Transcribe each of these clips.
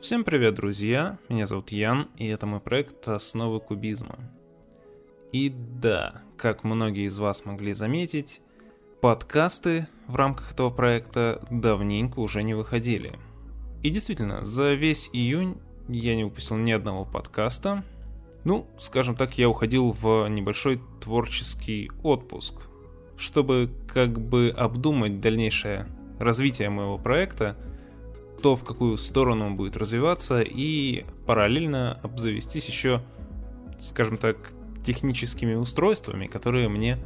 Всем привет, друзья! Меня зовут Ян, и это мой проект «Основы кубизма». И да, как многие из вас могли заметить, подкасты в рамках этого проекта давненько уже не выходили. И действительно, за весь июнь я не выпустил ни одного подкаста. Ну, скажем так, я уходил в небольшой творческий отпуск, чтобы как бы обдумать дальнейшее развитие моего проекта – то, в какую сторону он будет развиваться, и параллельно обзавестись еще, скажем так, техническими устройствами, которые мне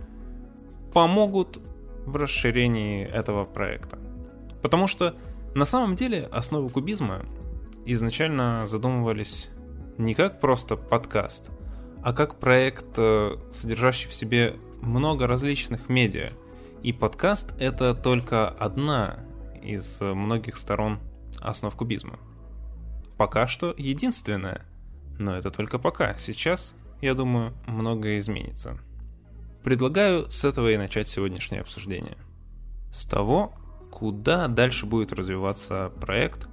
помогут в расширении этого проекта. Потому что на самом деле основы кубизма изначально задумывались не как просто подкаст, а как проект, э, содержащий в себе много различных медиа. И подкаст это только одна из многих сторон основ кубизма. Пока что единственное, но это только пока. Сейчас, я думаю, многое изменится. Предлагаю с этого и начать сегодняшнее обсуждение. С того, куда дальше будет развиваться проект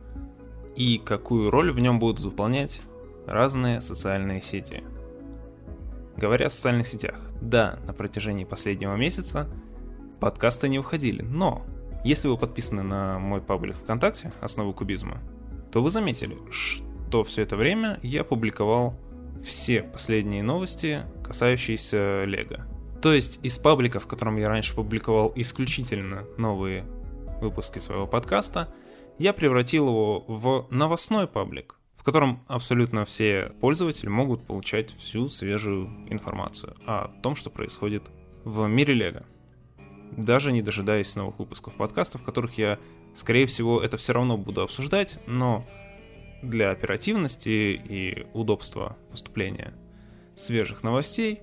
и какую роль в нем будут выполнять разные социальные сети. Говоря о социальных сетях, да, на протяжении последнего месяца подкасты не уходили, но если вы подписаны на мой паблик ВКонтакте «Основы кубизма», то вы заметили, что все это время я публиковал все последние новости, касающиеся Лего. То есть из паблика, в котором я раньше публиковал исключительно новые выпуски своего подкаста, я превратил его в новостной паблик, в котором абсолютно все пользователи могут получать всю свежую информацию о том, что происходит в мире Лего даже не дожидаясь новых выпусков подкастов, в которых я, скорее всего, это все равно буду обсуждать, но для оперативности и удобства поступления свежих новостей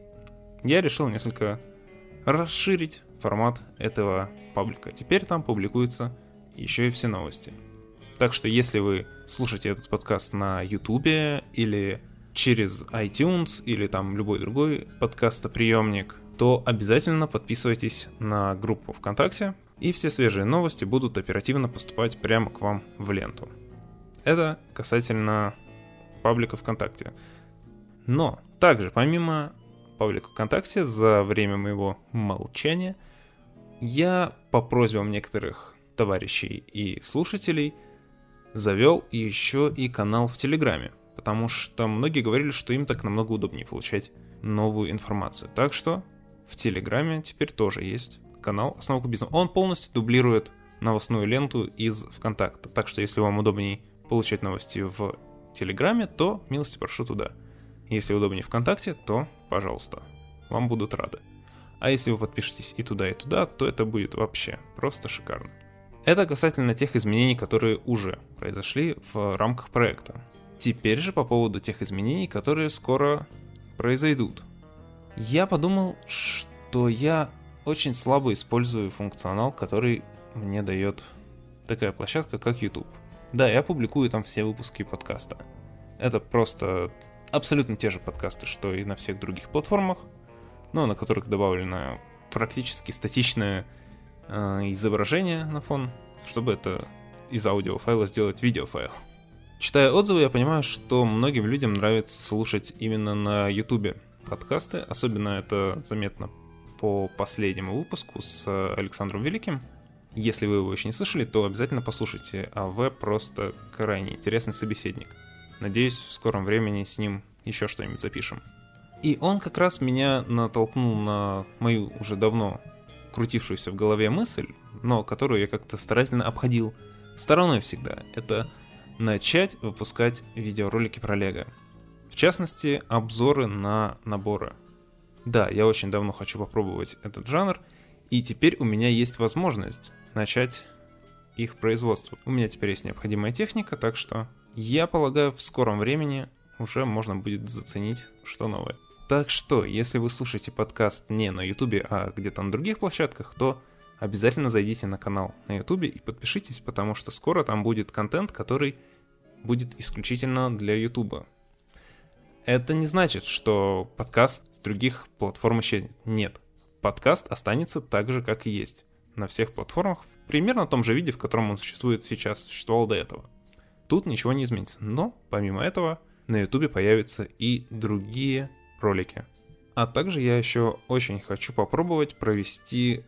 я решил несколько расширить формат этого паблика. Теперь там публикуются еще и все новости. Так что если вы слушаете этот подкаст на YouTube или через iTunes или там любой другой подкастоприемник, то обязательно подписывайтесь на группу ВКонтакте, и все свежие новости будут оперативно поступать прямо к вам в ленту. Это касательно паблика ВКонтакте. Но также, помимо паблика ВКонтакте, за время моего молчания, я по просьбам некоторых товарищей и слушателей завел еще и канал в Телеграме, потому что многие говорили, что им так намного удобнее получать новую информацию. Так что в Телеграме теперь тоже есть канал «Основа кубизма». Он полностью дублирует новостную ленту из ВКонтакта. Так что если вам удобнее получать новости в Телеграме, то милости прошу туда. Если удобнее ВКонтакте, то пожалуйста. Вам будут рады. А если вы подпишетесь и туда, и туда, то это будет вообще просто шикарно. Это касательно тех изменений, которые уже произошли в рамках проекта. Теперь же по поводу тех изменений, которые скоро произойдут. Я подумал, что я очень слабо использую функционал, который мне дает такая площадка, как YouTube. Да, я публикую там все выпуски подкаста. Это просто абсолютно те же подкасты, что и на всех других платформах, но на которых добавлено практически статичное э, изображение на фон, чтобы это из аудиофайла сделать видеофайл. Читая отзывы, я понимаю, что многим людям нравится слушать именно на YouTube подкасты. Особенно это заметно по последнему выпуску с э, Александром Великим. Если вы его еще не слышали, то обязательно послушайте. АВ просто крайне интересный собеседник. Надеюсь, в скором времени с ним еще что-нибудь запишем. И он как раз меня натолкнул на мою уже давно крутившуюся в голове мысль, но которую я как-то старательно обходил стороной всегда. Это начать выпускать видеоролики про Лего частности, обзоры на наборы. Да, я очень давно хочу попробовать этот жанр, и теперь у меня есть возможность начать их производство. У меня теперь есть необходимая техника, так что я полагаю, в скором времени уже можно будет заценить, что новое. Так что, если вы слушаете подкаст не на ютубе, а где-то на других площадках, то обязательно зайдите на канал на ютубе и подпишитесь, потому что скоро там будет контент, который будет исключительно для ютуба. Это не значит, что подкаст с других платформ исчезнет. Нет. Подкаст останется так же, как и есть. На всех платформах, в примерно том же виде, в котором он существует сейчас, существовал до этого. Тут ничего не изменится. Но, помимо этого, на ютубе появятся и другие ролики. А также я еще очень хочу попробовать провести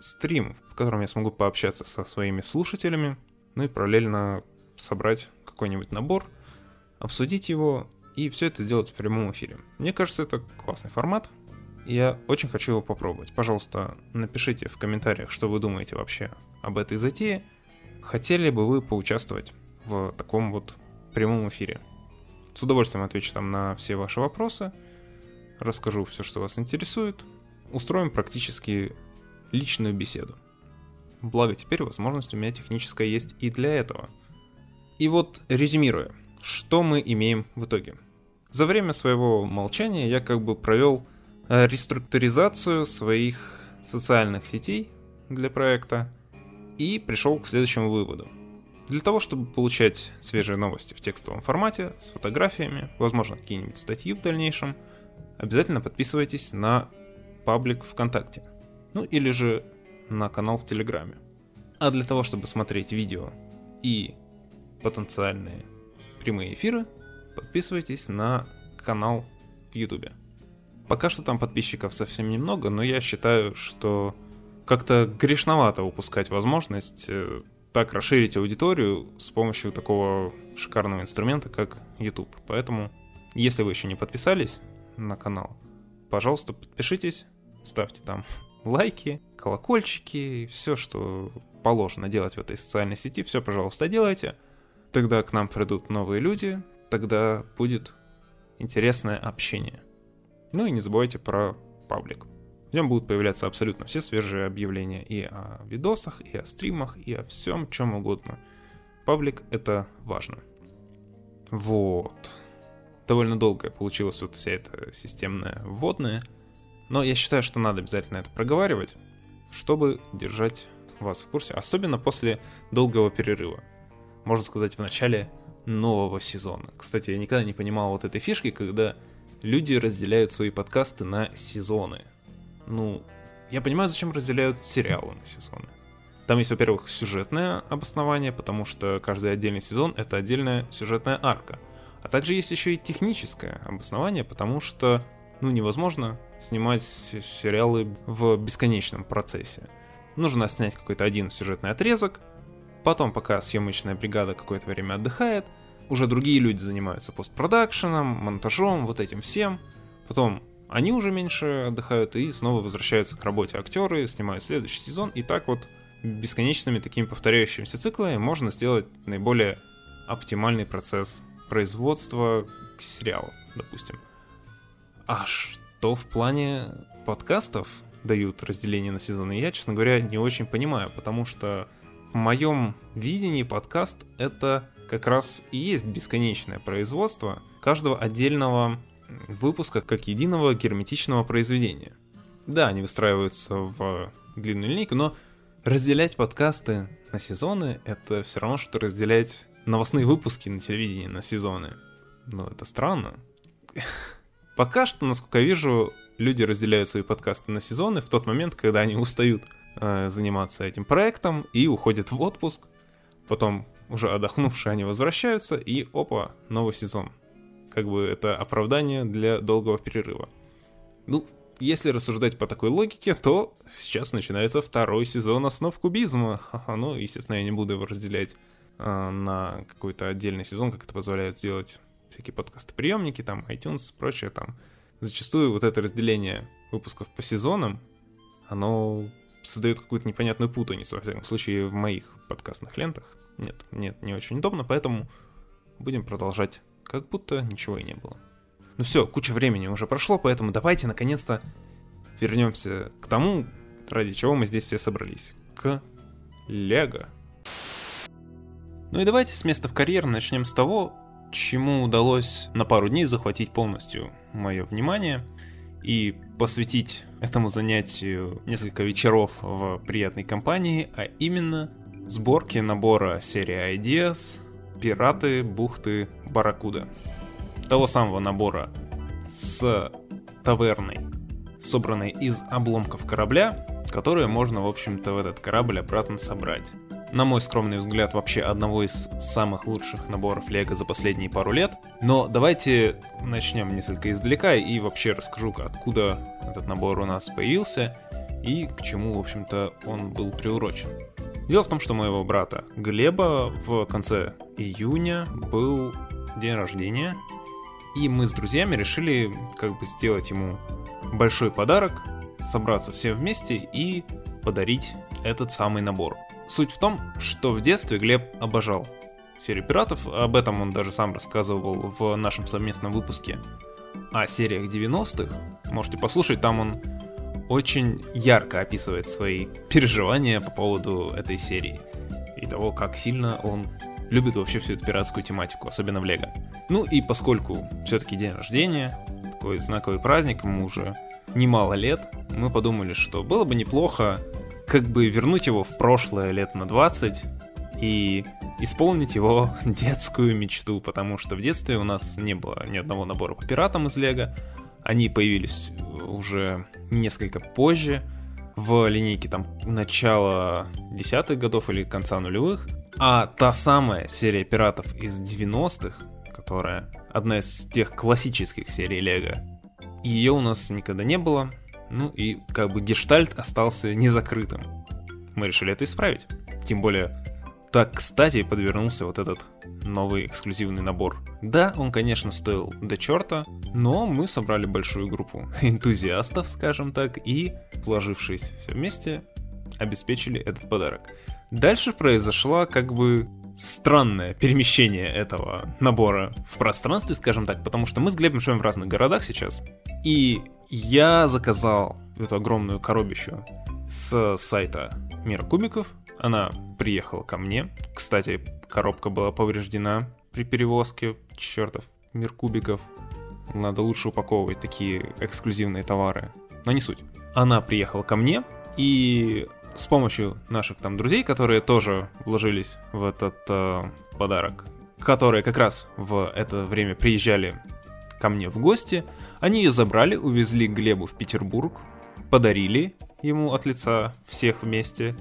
стрим, в котором я смогу пообщаться со своими слушателями, ну и параллельно собрать какой-нибудь набор, обсудить его и все это сделать в прямом эфире. Мне кажется, это классный формат, я очень хочу его попробовать. Пожалуйста, напишите в комментариях, что вы думаете вообще об этой затее. Хотели бы вы поучаствовать в таком вот прямом эфире? С удовольствием отвечу там на все ваши вопросы, расскажу все, что вас интересует, устроим практически личную беседу. Благо теперь возможность у меня техническая есть и для этого. И вот резюмируя, что мы имеем в итоге? За время своего молчания я как бы провел э, реструктуризацию своих социальных сетей для проекта и пришел к следующему выводу. Для того, чтобы получать свежие новости в текстовом формате, с фотографиями, возможно, какие-нибудь статьи в дальнейшем, обязательно подписывайтесь на паблик ВКонтакте. Ну или же на канал в Телеграме. А для того, чтобы смотреть видео и потенциальные прямые эфиры, подписывайтесь на канал в Ютубе. Пока что там подписчиков совсем немного, но я считаю, что как-то грешновато упускать возможность э, так расширить аудиторию с помощью такого шикарного инструмента, как YouTube. Поэтому, если вы еще не подписались на канал, пожалуйста, подпишитесь, ставьте там лайки, колокольчики, все, что положено делать в этой социальной сети, все, пожалуйста, делайте. Тогда к нам придут новые люди, тогда будет интересное общение. Ну и не забывайте про паблик. В нем будут появляться абсолютно все свежие объявления и о видосах, и о стримах, и о всем чем угодно. Паблик — это важно. Вот. Довольно долгая получилась вот вся эта системная вводная, но я считаю, что надо обязательно это проговаривать, чтобы держать вас в курсе, особенно после долгого перерыва. Можно сказать, в начале нового сезона. Кстати, я никогда не понимал вот этой фишки, когда люди разделяют свои подкасты на сезоны ну, я понимаю, зачем разделяют сериалы на сезоны. Там есть, во-первых, сюжетное обоснование, потому что каждый отдельный сезон — это отдельная сюжетная арка. А также есть еще и техническое обоснование, потому что, ну, невозможно снимать сериалы в бесконечном процессе. Нужно снять какой-то один сюжетный отрезок, потом, пока съемочная бригада какое-то время отдыхает, уже другие люди занимаются постпродакшеном, монтажом, вот этим всем. Потом они уже меньше отдыхают и снова возвращаются к работе актеры, снимают следующий сезон, и так вот бесконечными такими повторяющимися циклами можно сделать наиболее оптимальный процесс производства сериалов, допустим. А что в плане подкастов дают разделение на сезоны, я, честно говоря, не очень понимаю, потому что в моем видении подкаст это как раз и есть бесконечное производство каждого отдельного выпуска как единого герметичного произведения. Да, они выстраиваются в длинную линейку, но разделять подкасты на сезоны — это все равно, что разделять новостные выпуски на телевидении на сезоны. Ну, это странно. Пока что, насколько я вижу, люди разделяют свои подкасты на сезоны в тот момент, когда они устают э, заниматься этим проектом и уходят в отпуск. Потом, уже отдохнувшие, они возвращаются, и опа, новый сезон как бы это оправдание для долгого перерыва. Ну, если рассуждать по такой логике, то сейчас начинается второй сезон основ кубизма. Ну, естественно, я не буду его разделять э, на какой-то отдельный сезон, как это позволяют сделать всякие подкасты-приемники, там, iTunes, прочее, там. Зачастую вот это разделение выпусков по сезонам, оно создает какую-то непонятную путаницу, во всяком случае, в моих подкастных лентах. Нет, нет, не очень удобно, поэтому будем продолжать как будто ничего и не было. Ну все, куча времени уже прошло, поэтому давайте наконец-то вернемся к тому, ради чего мы здесь все собрались. К Лего. Ну и давайте с места в карьер начнем с того, чему удалось на пару дней захватить полностью мое внимание и посвятить этому занятию несколько вечеров в приятной компании, а именно сборке набора серии Ideas Пираты бухты Барракуда. Того самого набора с таверной, собранной из обломков корабля, которые можно, в общем-то, в этот корабль обратно собрать. На мой скромный взгляд, вообще одного из самых лучших наборов Лего за последние пару лет. Но давайте начнем несколько издалека и вообще расскажу, откуда этот набор у нас появился и к чему, в общем-то, он был приурочен. Дело в том, что моего брата Глеба в конце июня был день рождения, и мы с друзьями решили как бы сделать ему большой подарок, собраться все вместе и подарить этот самый набор. Суть в том, что в детстве Глеб обожал серию пиратов, об этом он даже сам рассказывал в нашем совместном выпуске о сериях 90-х. Можете послушать, там он очень ярко описывает свои переживания по поводу этой серии и того, как сильно он любит вообще всю эту пиратскую тематику, особенно в Лего. Ну и поскольку все-таки день рождения, такой знаковый праздник, ему уже немало лет, мы подумали, что было бы неплохо как бы вернуть его в прошлое лет на 20 и исполнить его детскую мечту, потому что в детстве у нас не было ни одного набора по пиратам из Лего. Они появились уже несколько позже, в линейке там начала десятых годов или конца нулевых. А та самая серия пиратов из 90-х, которая одна из тех классических серий Лего, ее у нас никогда не было, ну и как бы гештальт остался незакрытым. Мы решили это исправить. Тем более, так кстати подвернулся вот этот новый эксклюзивный набор. Да, он, конечно, стоил до черта, но мы собрали большую группу энтузиастов, скажем так, и, сложившись все вместе, обеспечили этот подарок. Дальше произошло как бы странное перемещение этого набора в пространстве, скажем так, потому что мы с Глебом живем в разных городах сейчас, и я заказал эту огромную коробищу с сайта Мира Кубиков. Она приехала ко мне. Кстати, коробка была повреждена при перевозке. Чертов Мир Кубиков. Надо лучше упаковывать такие эксклюзивные товары. Но не суть. Она приехала ко мне, и с помощью наших там друзей, которые тоже вложились в этот э, подарок, которые как раз в это время приезжали ко мне в гости. Они ее забрали, увезли Глебу в Петербург, подарили ему от лица всех вместе.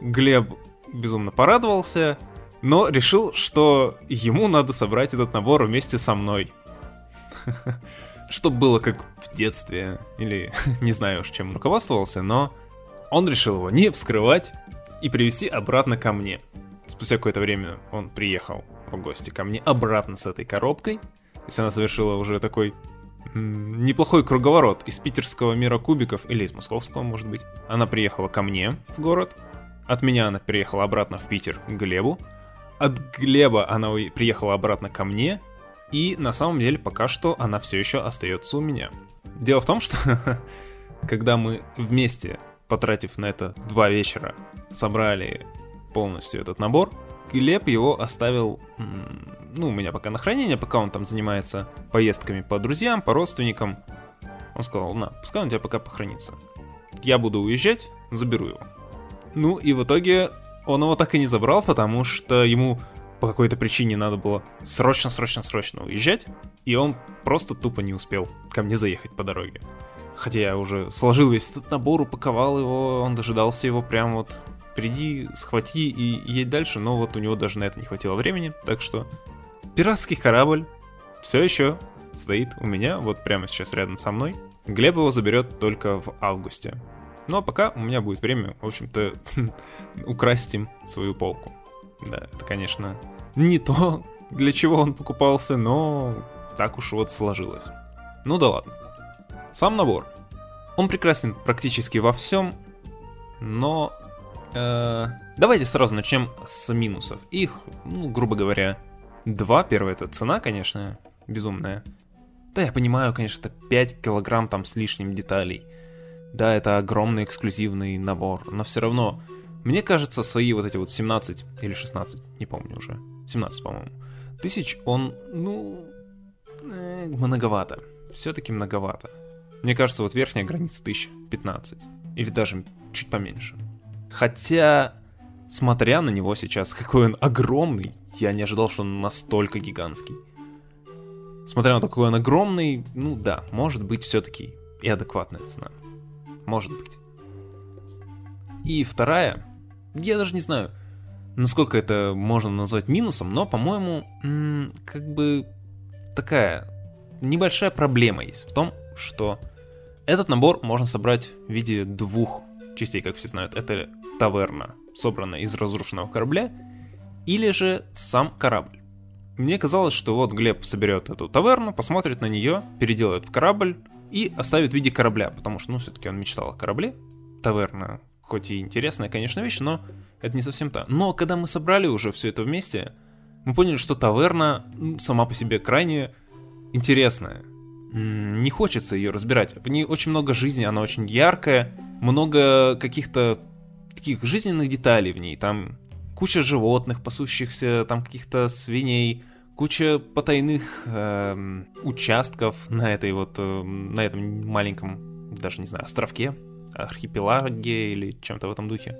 Глеб безумно порадовался, но решил, что ему надо собрать этот набор вместе со мной. Чтобы было как в детстве, или не знаю уж чем руководствовался, но он решил его не вскрывать и привезти обратно ко мне. Спустя какое-то время он приехал в гости ко мне обратно с этой коробкой, если она совершила уже такой неплохой круговорот из питерского мира кубиков, или из московского, может быть. Она приехала ко мне в город, от меня она приехала обратно в Питер к Глебу, от Глеба она приехала обратно ко мне, и на самом деле пока что она все еще остается у меня. Дело в том, что когда мы вместе, потратив на это два вечера, собрали полностью этот набор, Глеб его оставил ну, у меня пока на хранение, пока он там занимается поездками по друзьям, по родственникам. Он сказал, на, пускай он у тебя пока похоронится. Я буду уезжать, заберу его. Ну и в итоге он его так и не забрал, потому что ему по какой-то причине надо было срочно-срочно-срочно уезжать, и он просто тупо не успел ко мне заехать по дороге. Хотя я уже сложил весь этот набор, упаковал его, он дожидался его прям вот приди, схвати и едь дальше, но вот у него даже на это не хватило времени, так что пиратский корабль все еще стоит у меня, вот прямо сейчас рядом со мной. Глеб его заберет только в августе. Ну а пока у меня будет время, в общем-то, украсть им свою полку. Да, это, конечно, не то, для чего он покупался, но так уж вот сложилось. Ну да ладно. Сам набор. Он прекрасен практически во всем, но... Э, давайте сразу начнем с минусов. Их, ну, грубо говоря, Два, первое это цена, конечно, безумная. Да, я понимаю, конечно, это 5 килограмм там с лишним деталей. Да, это огромный эксклюзивный набор, но все равно, мне кажется, свои вот эти вот 17 или 16, не помню уже, 17, по-моему, тысяч, он, ну, э, многовато. Все-таки многовато. Мне кажется, вот верхняя граница 1015. Или даже чуть поменьше. Хотя, смотря на него сейчас, какой он огромный, я не ожидал, что он настолько гигантский. Смотря на то, какой он огромный, ну да, может быть все-таки и адекватная цена. Может быть. И вторая, я даже не знаю, насколько это можно назвать минусом, но, по-моему, как бы такая небольшая проблема есть в том, что этот набор можно собрать в виде двух частей, как все знают. Это таверна, собранная из разрушенного корабля, или же сам корабль. Мне казалось, что вот Глеб соберет эту таверну, посмотрит на нее, переделает в корабль и оставит в виде корабля, потому что, ну, все-таки он мечтал о корабле. Таверна, хоть и интересная, конечно, вещь, но это не совсем та. Но когда мы собрали уже все это вместе, мы поняли, что таверна сама по себе крайне интересная. Не хочется ее разбирать. В ней очень много жизни, она очень яркая, много каких-то таких жизненных деталей в ней. Там куча животных, пасущихся, там каких-то свиней, куча потайных э, участков на этой вот, э, на этом маленьком, даже не знаю, островке, архипелаге или чем-то в этом духе.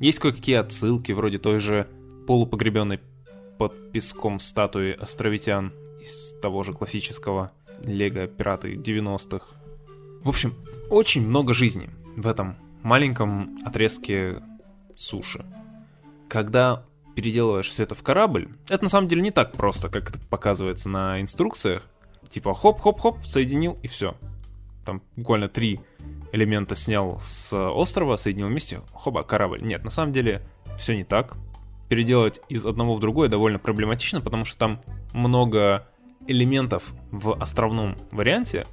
Есть кое-какие отсылки, вроде той же полупогребенной под песком статуи островитян из того же классического Лего Пираты 90-х. В общем, очень много жизни в этом маленьком отрезке суши. Когда переделываешь все это в корабль, это на самом деле не так просто, как это показывается на инструкциях. Типа хоп-хоп-хоп, соединил и все. Там буквально три элемента снял с острова, соединил вместе, хоба, корабль. Нет, на самом деле все не так. Переделать из одного в другое довольно проблематично, потому что там много элементов в островном варианте,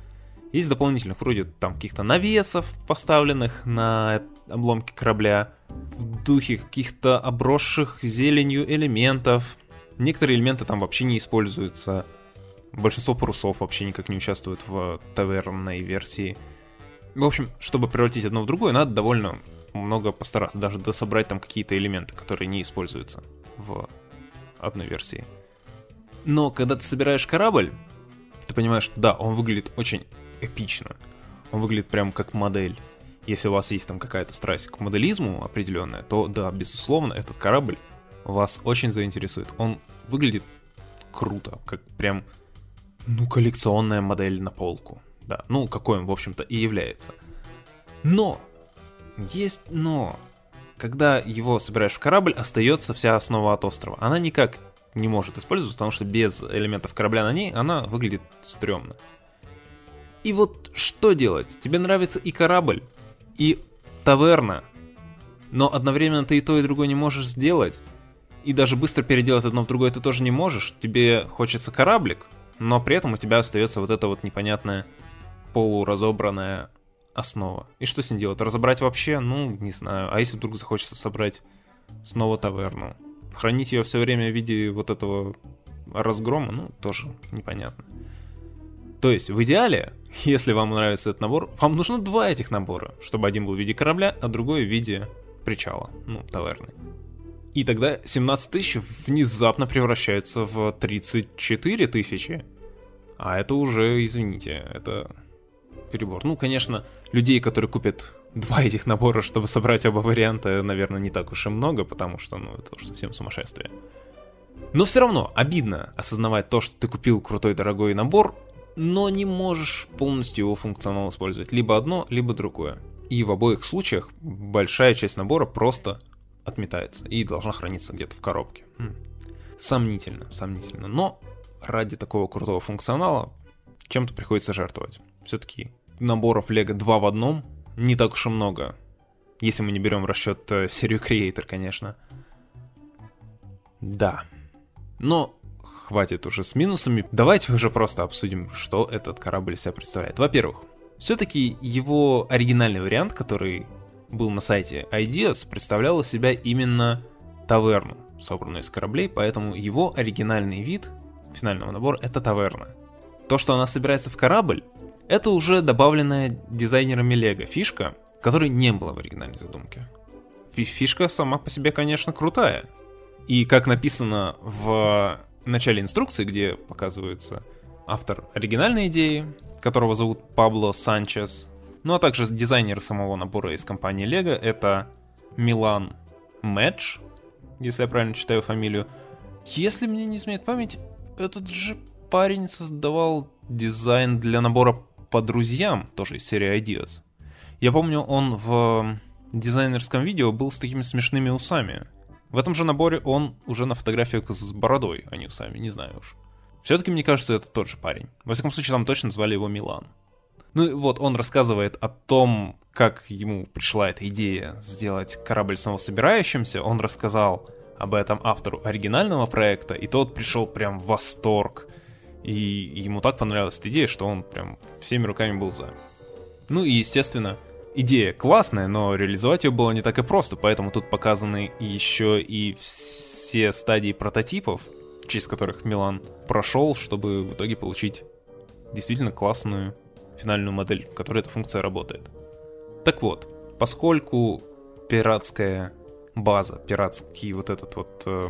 есть дополнительных, вроде там каких-то навесов, поставленных на обломки корабля, в духе каких-то обросших зеленью элементов. Некоторые элементы там вообще не используются. Большинство парусов вообще никак не участвуют в тавернной версии. В общем, чтобы превратить одно в другое, надо довольно много постараться, даже дособрать там какие-то элементы, которые не используются в одной версии. Но когда ты собираешь корабль, ты понимаешь, что да, он выглядит очень эпично. Он выглядит прям как модель. Если у вас есть там какая-то страсть к моделизму определенная, то да, безусловно, этот корабль вас очень заинтересует. Он выглядит круто, как прям, ну, коллекционная модель на полку. Да, ну, какой он, в общем-то, и является. Но! Есть но! Когда его собираешь в корабль, остается вся основа от острова. Она никак не может использоваться, потому что без элементов корабля на ней она выглядит стрёмно. И вот что делать? Тебе нравится и корабль, и таверна, но одновременно ты и то, и другое не можешь сделать. И даже быстро переделать одно в другое ты тоже не можешь. Тебе хочется кораблик, но при этом у тебя остается вот эта вот непонятная полуразобранная основа. И что с ним делать? Разобрать вообще? Ну, не знаю. А если вдруг захочется собрать снова таверну? Хранить ее все время в виде вот этого разгрома? Ну, тоже непонятно. То есть, в идеале, если вам нравится этот набор, вам нужно два этих набора, чтобы один был в виде корабля, а другой в виде причала, ну, таверны. И тогда 17 тысяч внезапно превращается в 34 тысячи. А это уже, извините, это перебор. Ну, конечно, людей, которые купят два этих набора, чтобы собрать оба варианта, наверное, не так уж и много, потому что, ну, это уж совсем сумасшествие. Но все равно обидно осознавать то, что ты купил крутой дорогой набор, но не можешь полностью его функционал использовать. Либо одно, либо другое. И в обоих случаях большая часть набора просто отметается и должна храниться где-то в коробке. Хм. Сомнительно, сомнительно. Но ради такого крутого функционала чем-то приходится жертвовать. Все-таки наборов Лего 2 в одном не так уж и много. Если мы не берем в расчет э, серию Creator, конечно. Да. Но хватит уже с минусами. Давайте уже просто обсудим, что этот корабль себя представляет. Во-первых, все-таки его оригинальный вариант, который был на сайте Ideas, представлял из себя именно таверну, собранную из кораблей, поэтому его оригинальный вид финального набора — это таверна. То, что она собирается в корабль, это уже добавленная дизайнерами Лего фишка, которой не было в оригинальной задумке. Фишка сама по себе, конечно, крутая. И как написано в начале инструкции, где показывается автор оригинальной идеи, которого зовут Пабло Санчес, ну а также дизайнер самого набора из компании Lego, это Милан Мэдж, если я правильно читаю фамилию. Если мне не изменяет память, этот же парень создавал дизайн для набора по друзьям, тоже из серии Ideas. Я помню, он в дизайнерском видео был с такими смешными усами. В этом же наборе он уже на фотографиях с бородой, а не усами, не знаю уж. Все-таки, мне кажется, это тот же парень. Во всяком случае, там точно звали его Милан. Ну и вот он рассказывает о том, как ему пришла эта идея сделать корабль самособирающимся. Он рассказал об этом автору оригинального проекта, и тот пришел прям в восторг. И ему так понравилась эта идея, что он прям всеми руками был за. Ну и, естественно, идея классная, но реализовать ее было не так и просто, поэтому тут показаны еще и все стадии прототипов, через которых Милан прошел, чтобы в итоге получить действительно классную финальную модель, в которой эта функция работает. Так вот, поскольку пиратская база, пиратский вот этот вот э,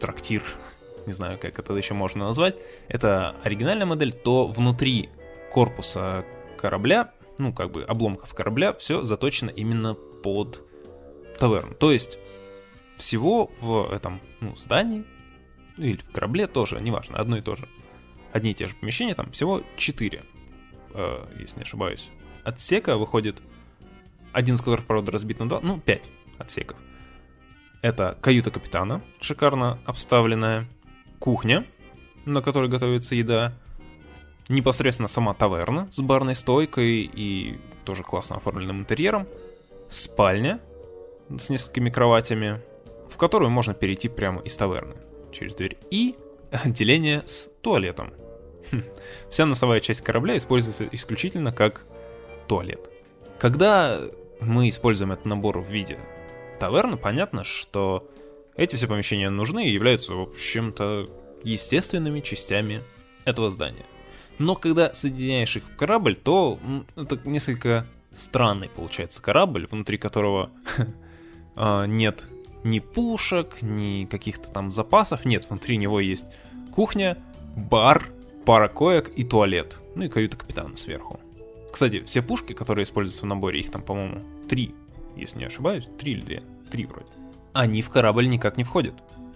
трактир, не знаю, как это еще можно назвать, это оригинальная модель, то внутри корпуса корабля, ну, как бы обломков корабля, все заточено именно под таверн. То есть всего в этом ну, здании или в корабле тоже, неважно, одно и то же. Одни и те же помещения, там всего 4, э, если не ошибаюсь. Отсека выходит, один из которых, правда, разбит на два, ну, 5 отсеков. Это каюта капитана, шикарно обставленная, кухня, на которой готовится еда, непосредственно сама таверна с барной стойкой и тоже классно оформленным интерьером, спальня с несколькими кроватями, в которую можно перейти прямо из таверны через дверь, и отделение с туалетом. Хм. Вся носовая часть корабля используется исключительно как туалет. Когда мы используем этот набор в виде таверны, понятно, что эти все помещения нужны и являются, в общем-то, естественными частями этого здания. Но когда соединяешь их в корабль, то это несколько странный получается корабль, внутри которого а, нет ни пушек, ни каких-то там запасов. Нет, внутри него есть кухня, бар, пара коек и туалет. Ну и каюта капитана сверху. Кстати, все пушки, которые используются в наборе, их там, по-моему, три, если не ошибаюсь, три или две, три вроде. Они в корабль никак не входят.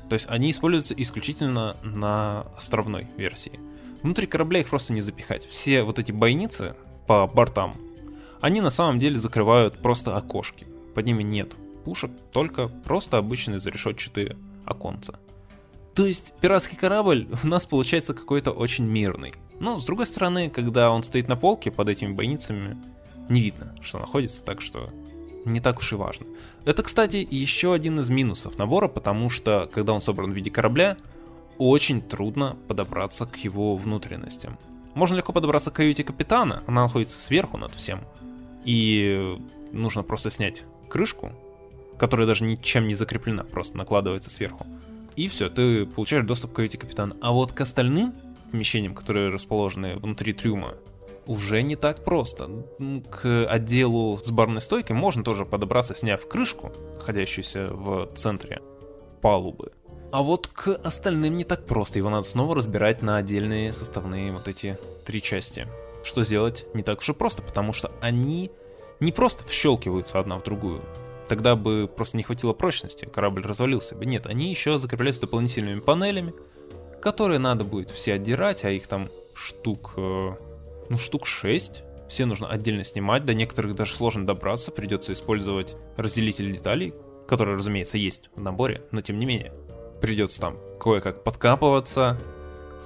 То есть они используются исключительно на островной версии. Внутри корабля их просто не запихать. Все вот эти бойницы по бортам, они на самом деле закрывают просто окошки. Под ними нет пушек, только просто обычные зарешетчатые оконца. То есть пиратский корабль у нас получается какой-то очень мирный. Но, с другой стороны, когда он стоит на полке под этими бойницами, не видно, что находится, так что не так уж и важно. Это, кстати, еще один из минусов набора, потому что, когда он собран в виде корабля, очень трудно подобраться к его внутренностям. Можно легко подобраться к каюте капитана, она находится сверху над всем. И нужно просто снять крышку, которая даже ничем не закреплена, просто накладывается сверху и все, ты получаешь доступ к каюте капитана. А вот к остальным помещениям, которые расположены внутри трюма, уже не так просто. К отделу с барной стойкой можно тоже подобраться, сняв крышку, находящуюся в центре палубы. А вот к остальным не так просто, его надо снова разбирать на отдельные составные вот эти три части. Что сделать не так уж и просто, потому что они не просто вщелкиваются одна в другую, тогда бы просто не хватило прочности, корабль развалился бы. Нет, они еще закрепляются дополнительными панелями, которые надо будет все отдирать, а их там штук, э, ну штук 6. Все нужно отдельно снимать, до некоторых даже сложно добраться, придется использовать разделитель деталей, который, разумеется, есть в наборе, но тем не менее. Придется там кое-как подкапываться,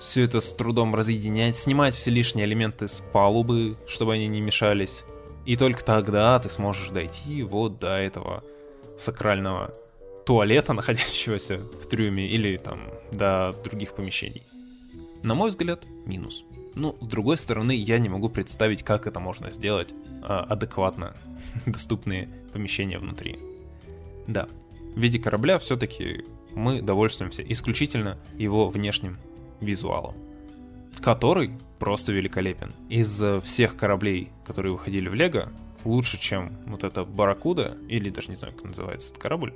все это с трудом разъединять, снимать все лишние элементы с палубы, чтобы они не мешались. И только тогда ты сможешь дойти вот до этого сакрального туалета, находящегося в трюме, или там до других помещений. На мой взгляд, минус. Ну, с другой стороны, я не могу представить, как это можно сделать а, адекватно доступные помещения внутри. Да, в виде корабля все-таки мы довольствуемся исключительно его внешним визуалом, который просто великолепен. Из всех кораблей, которые выходили в Лего, лучше, чем вот эта Барракуда, или даже не знаю, как называется этот корабль.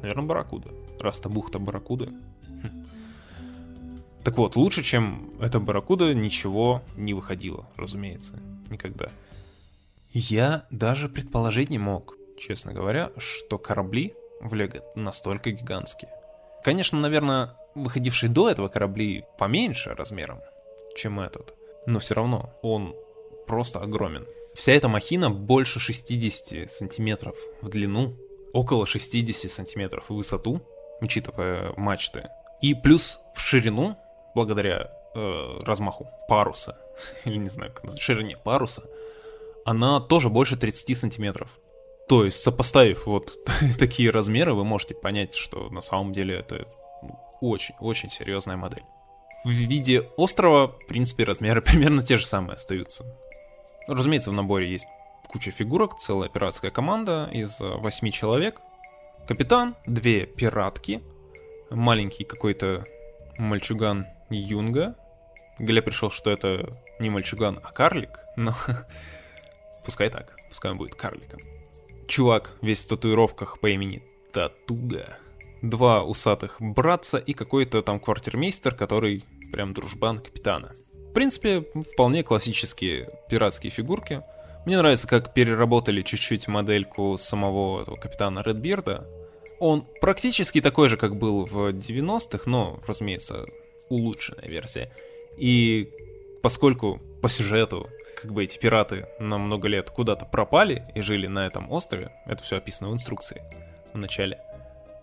Наверное, Барракуда. Раз это бухта Барракуды. Хм. Так вот, лучше, чем эта Барракуда, ничего не выходило, разумеется, никогда. Я даже предположить не мог, честно говоря, что корабли в Лего настолько гигантские. Конечно, наверное, выходившие до этого корабли поменьше размером, чем этот но все равно он просто огромен. Вся эта махина больше 60 сантиметров в длину, около 60 сантиметров в высоту. учитывая мачты. И плюс в ширину, благодаря э, размаху паруса, или не знаю, как ширине паруса, она тоже больше 30 сантиметров. То есть, сопоставив вот такие размеры, вы можете понять, что на самом деле это очень-очень серьезная модель. В виде острова, в принципе, размеры примерно те же самые остаются. Разумеется, в наборе есть куча фигурок, целая пиратская команда из восьми человек. Капитан, две пиратки, маленький какой-то мальчуган Юнга. Глеб пришел, что это не мальчуган, а карлик, но пускай так, пускай он будет карликом. Чувак весь в татуировках по имени Татуга. Два усатых братца и какой-то там квартирмейстер, который прям дружбан капитана. В принципе, вполне классические пиратские фигурки. Мне нравится, как переработали чуть-чуть модельку самого этого капитана Редбирда. Он практически такой же, как был в 90-х, но, разумеется, улучшенная версия. И поскольку по сюжету как бы эти пираты на много лет куда-то пропали и жили на этом острове, это все описано в инструкции в начале,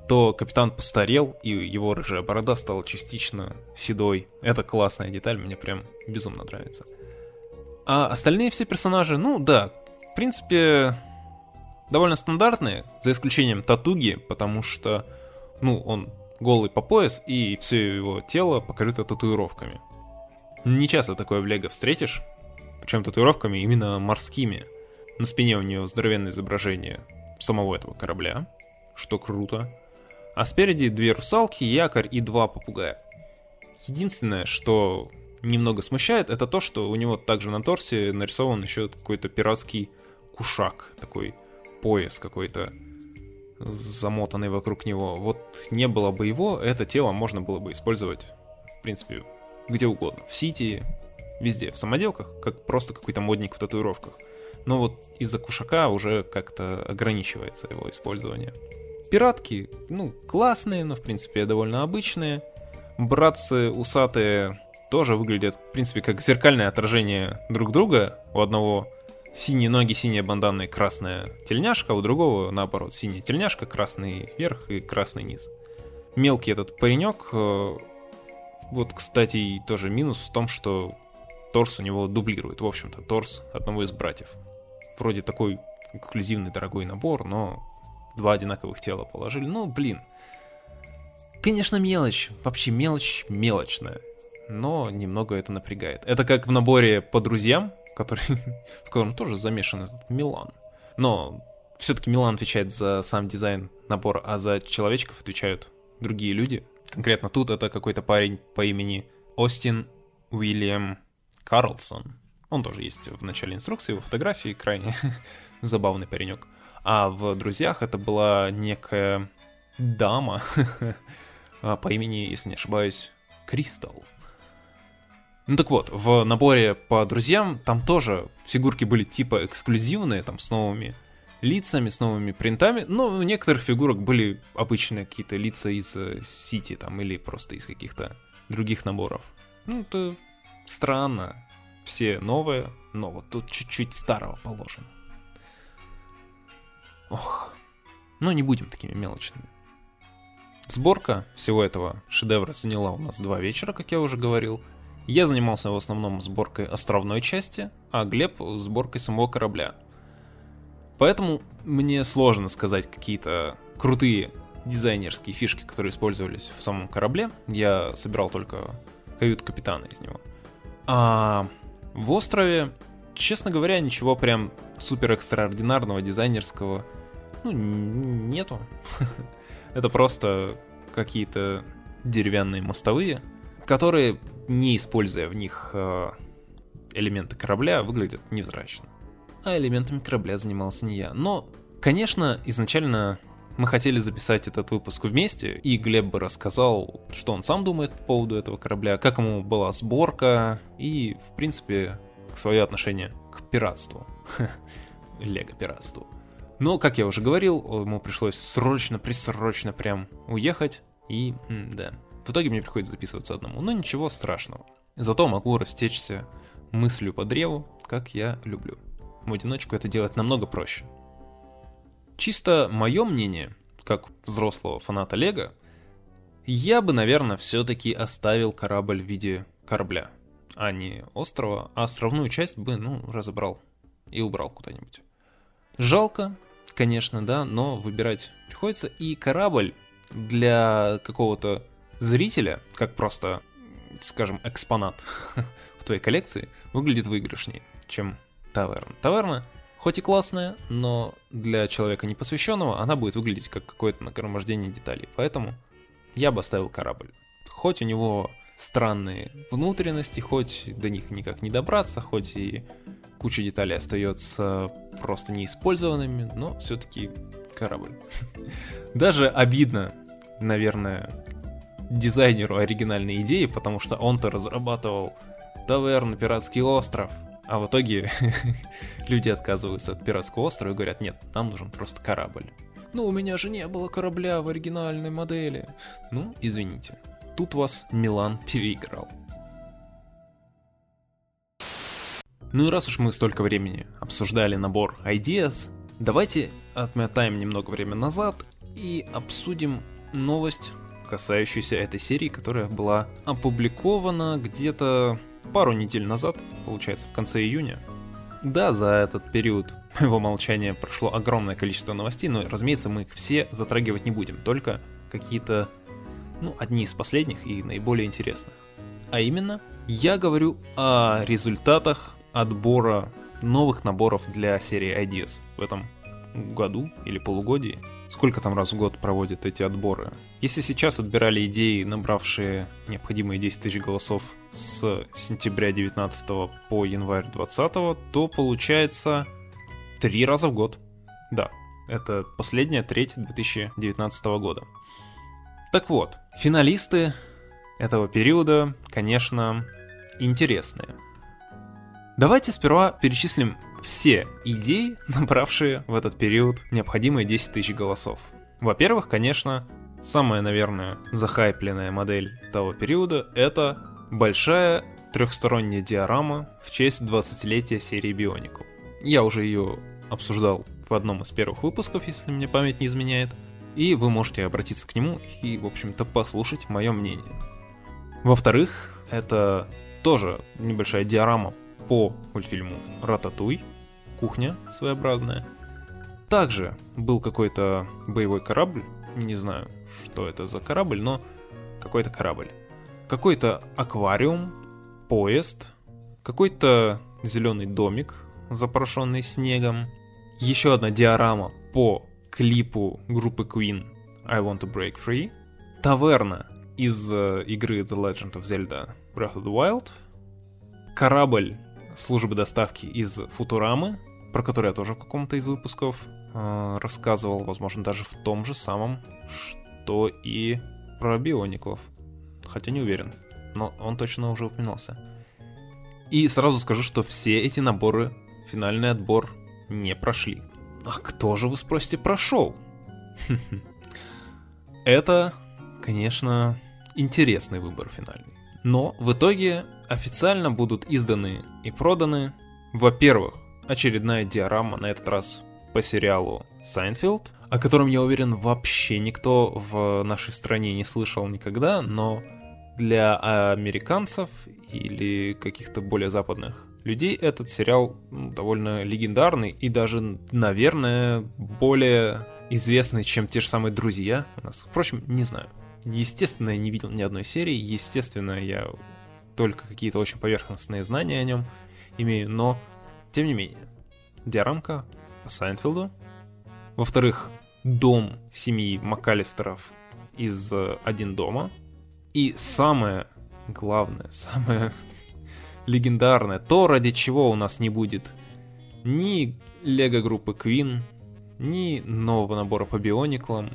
то капитан постарел, и его рыжая борода стала частично седой. Это классная деталь, мне прям безумно нравится. А остальные все персонажи, ну да, в принципе, довольно стандартные, за исключением Татуги, потому что, ну, он голый по пояс, и все его тело покрыто татуировками. Не часто такое в Лего встретишь, причем татуировками именно морскими. На спине у нее здоровенное изображение самого этого корабля, что круто. А спереди две русалки, якорь и два попугая. Единственное, что немного смущает, это то, что у него также на торсе нарисован еще какой-то пиратский кушак, такой пояс какой-то замотанный вокруг него. Вот не было бы его, это тело можно было бы использовать, в принципе, где угодно. В Сити, везде, в самоделках, как просто какой-то модник в татуировках. Но вот из-за кушака уже как-то ограничивается его использование. Пиратки, ну, классные, но в принципе довольно обычные. Братцы усатые тоже выглядят, в принципе, как зеркальное отражение друг друга. У одного синие ноги, синяя бандана и красная тельняшка, а у другого, наоборот, синяя тельняшка, красный верх и красный низ. Мелкий этот паренек, э, вот, кстати, тоже минус в том, что торс у него дублирует, в общем-то, торс одного из братьев. Вроде такой эксклюзивный дорогой набор, но два одинаковых тела положили. Ну, блин. Конечно, мелочь. Вообще мелочь мелочная. Но немного это напрягает. Это как в наборе по друзьям, который, в котором тоже замешан этот Милан. Но все-таки Милан отвечает за сам дизайн набора, а за человечков отвечают другие люди. Конкретно тут это какой-то парень по имени Остин Уильям Карлсон. Он тоже есть в начале инструкции, его фотографии, крайне забавный паренек. А в «Друзьях» это была некая дама по имени, если не ошибаюсь, Кристал. Ну так вот, в наборе по друзьям там тоже фигурки были типа эксклюзивные, там с новыми лицами, с новыми принтами, но у некоторых фигурок были обычные какие-то лица из Сити там или просто из каких-то других наборов. Ну, это странно. Все новые, но вот тут чуть-чуть старого положим. Ох, но не будем такими мелочными. Сборка всего этого шедевра заняла у нас два вечера, как я уже говорил. Я занимался в основном сборкой островной части, а Глеб сборкой самого корабля. Поэтому мне сложно сказать какие-то крутые дизайнерские фишки, которые использовались в самом корабле. Я собирал только кают-капитана из него. А в острове, честно говоря, ничего прям супер экстраординарного дизайнерского ну, нету. Это просто какие-то деревянные мостовые, которые, не используя в них э, элементы корабля, выглядят невзрачно. А элементами корабля занимался не я. Но, конечно, изначально мы хотели записать этот выпуск вместе, и Глеб бы рассказал, что он сам думает по поводу этого корабля, как ему была сборка, и, в принципе, свое отношение к пиратству. Лего-пиратству. Но, как я уже говорил, ему пришлось срочно-присрочно прям уехать, и, да, в итоге мне приходится записываться одному, но ничего страшного. Зато могу растечься мыслью по древу, как я люблю. В одиночку это делать намного проще. Чисто мое мнение, как взрослого фаната Лего, я бы, наверное, все-таки оставил корабль в виде корабля, а не острова, а островную часть бы, ну, разобрал и убрал куда-нибудь. Жалко, конечно, да, но выбирать приходится. И корабль для какого-то зрителя, как просто, скажем, экспонат в твоей коллекции, выглядит выигрышнее, чем таверна. Таверна, хоть и классная, но для человека непосвященного она будет выглядеть как какое-то нагромождение деталей. Поэтому я бы оставил корабль. Хоть у него странные внутренности, хоть до них никак не добраться, хоть и куча деталей остается просто неиспользованными, но все-таки корабль. Даже обидно, наверное, дизайнеру оригинальной идеи, потому что он-то разрабатывал таверну «Пиратский остров», а в итоге люди отказываются от пиратского острова и говорят, нет, нам нужен просто корабль. Ну, у меня же не было корабля в оригинальной модели. Ну, извините. Тут вас Милан переиграл. Ну и раз уж мы столько времени обсуждали набор Ideas, давайте отмотаем немного время назад и обсудим новость, касающуюся этой серии, которая была опубликована где-то пару недель назад, получается, в конце июня. Да, за этот период моего молчания прошло огромное количество новостей, но, разумеется, мы их все затрагивать не будем, только какие-то, ну, одни из последних и наиболее интересных. А именно, я говорю о результатах отбора новых наборов для серии Ideas в этом году или полугодии. Сколько там раз в год проводят эти отборы? Если сейчас отбирали идеи, набравшие необходимые 10 тысяч голосов с сентября 19 по январь 20, то получается три раза в год. Да, это последняя треть 2019 года. Так вот, финалисты этого периода, конечно, интересные. Давайте сперва перечислим все идеи, набравшие в этот период необходимые 10 тысяч голосов. Во-первых, конечно, самая, наверное, захайпленная модель того периода — это большая трехсторонняя диорама в честь 20-летия серии Bionicle. Я уже ее обсуждал в одном из первых выпусков, если мне память не изменяет, и вы можете обратиться к нему и, в общем-то, послушать мое мнение. Во-вторых, это тоже небольшая диорама по мультфильму «Рататуй», кухня своеобразная. Также был какой-то боевой корабль, не знаю, что это за корабль, но какой-то корабль. Какой-то аквариум, поезд, какой-то зеленый домик, запорошенный снегом, еще одна диорама по клипу группы Queen I Want to Break Free, таверна из э, игры The Legend of Zelda Breath of the Wild, корабль службы доставки из Футурамы, про который я тоже в каком-то из выпусков э, рассказывал, возможно, даже в том же самом, что и про биониклов. Хотя не уверен, но он точно уже упоминался. И сразу скажу, что все эти наборы, финальный отбор, не прошли. А кто же, вы спросите, прошел? Это, конечно, интересный выбор финальный. Но в итоге официально будут изданы и проданы, во-первых, очередная диорама, на этот раз по сериалу «Seinfeld», о котором, я уверен, вообще никто в нашей стране не слышал никогда, но для американцев или каких-то более западных людей этот сериал довольно легендарный и даже, наверное, более известный, чем те же самые «Друзья» у нас. Впрочем, не знаю. Естественно, я не видел ни одной серии, естественно, я только какие-то очень поверхностные знания о нем имею, но тем не менее. Диарамка по Сайнфилду. Во-вторых, дом семьи Макалистеров из «Один дома». И самое главное, самое легендарное, то, ради чего у нас не будет ни лего группы Queen, ни нового набора по биониклам,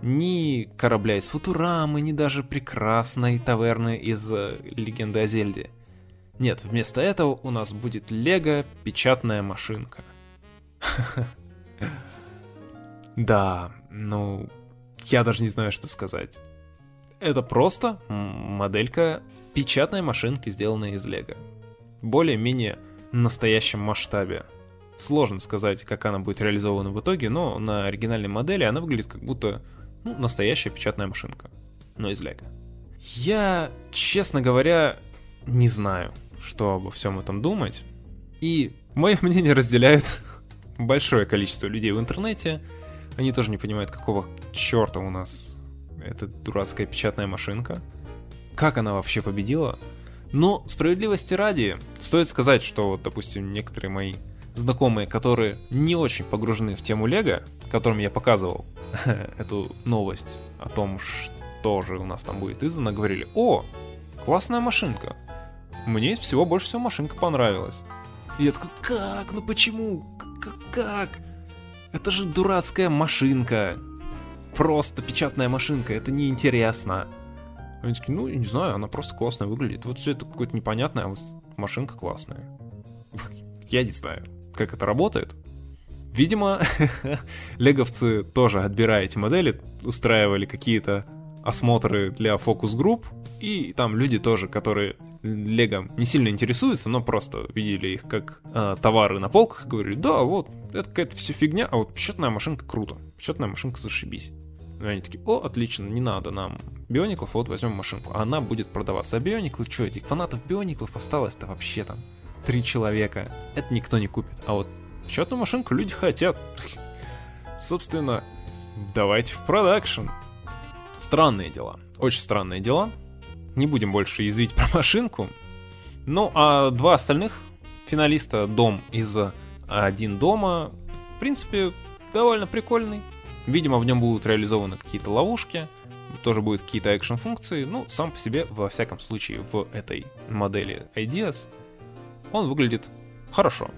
ни корабля из Футурамы, ни даже прекрасной таверны из э, Легенды о Зельде. Нет, вместо этого у нас будет Лего печатная машинка. Да, ну, я даже не знаю, что сказать. Это просто моделька печатной машинки, сделанная из Лего. Более-менее настоящем масштабе. Сложно сказать, как она будет реализована в итоге, но на оригинальной модели она выглядит как будто ну, настоящая печатная машинка. но из лего. Я, честно говоря, не знаю, что обо всем этом думать. И мое мнение разделяет большое количество людей в интернете. Они тоже не понимают, какого черта у нас эта дурацкая печатная машинка. Как она вообще победила? Но справедливости ради, стоит сказать, что вот, допустим, некоторые мои знакомые, которые не очень погружены в тему Лего, которым я показывал эту новость о том, что же у нас там будет издано, говорили, о, классная машинка. Мне из всего больше всего машинка понравилась. И я такой, как? Ну почему? Как? Это же дурацкая машинка. Просто печатная машинка, это неинтересно. Они такие, ну, не знаю, она просто классно выглядит. Вот все это какое-то непонятное, а вот машинка классная. Я не знаю, как это работает. Видимо, леговцы тоже, отбирая эти модели, устраивали какие-то осмотры для фокус-групп, и там люди тоже, которые Лего не сильно интересуются, но просто видели их как э, товары на полках, говорили, да, вот, это какая-то все фигня, а вот печатная машинка круто, печатная машинка зашибись. И они такие, о, отлично, не надо нам биониклов, вот возьмем машинку. Она будет продаваться. А биониклы, что, этих фанатов биониклов осталось-то вообще там три человека. Это никто не купит. А вот печатную машинку люди хотят. Собственно, давайте в продакшн. Странные дела. Очень странные дела. Не будем больше язвить про машинку. Ну, а два остальных финалиста «Дом» из «Один дома» в принципе, довольно прикольный. Видимо, в нем будут реализованы какие-то ловушки, тоже будут какие-то экшн-функции. Ну, сам по себе, во всяком случае, в этой модели Ideas он выглядит хорошо.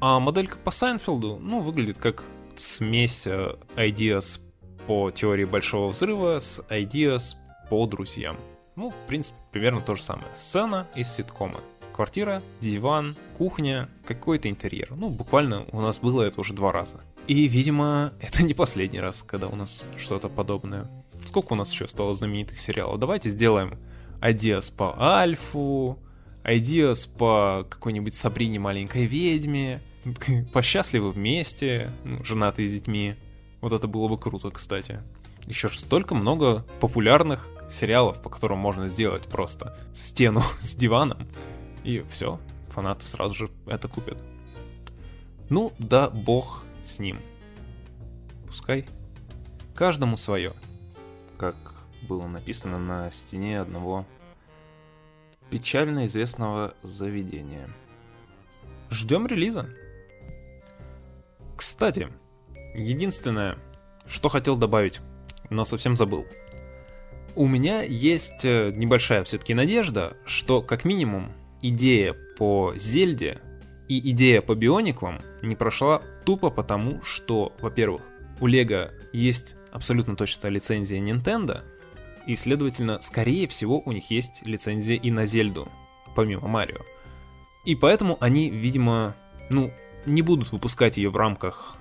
А моделька по Сайнфилду, ну, выглядит как смесь э, Ideas по теории Большого Взрыва с Ideas по друзьям. Ну, в принципе, примерно то же самое. Сцена из ситкома. Квартира, диван, кухня, какой-то интерьер. Ну, буквально у нас было это уже два раза. И, видимо, это не последний раз, когда у нас что-то подобное. Сколько у нас еще осталось знаменитых сериалов? Давайте сделаем Ideas по Альфу, Ideas по какой-нибудь Сабрине маленькой ведьме, по Счастливы вместе, ну, женатые с детьми. Вот это было бы круто, кстати. Еще же столько много популярных сериалов, по которым можно сделать просто стену с диваном. И все, фанаты сразу же это купят. Ну, да бог с ним. Пускай каждому свое, как было написано на стене одного печально известного заведения. Ждем релиза. Кстати, единственное, что хотел добавить, но совсем забыл. У меня есть э, небольшая все-таки надежда, что как минимум идея по Зельде и идея по Биониклам не прошла тупо потому, что, во-первых, у Лего есть абсолютно точно лицензия Nintendo, и, следовательно, скорее всего, у них есть лицензия и на Зельду, помимо Марио. И поэтому они, видимо, ну, не будут выпускать ее в рамках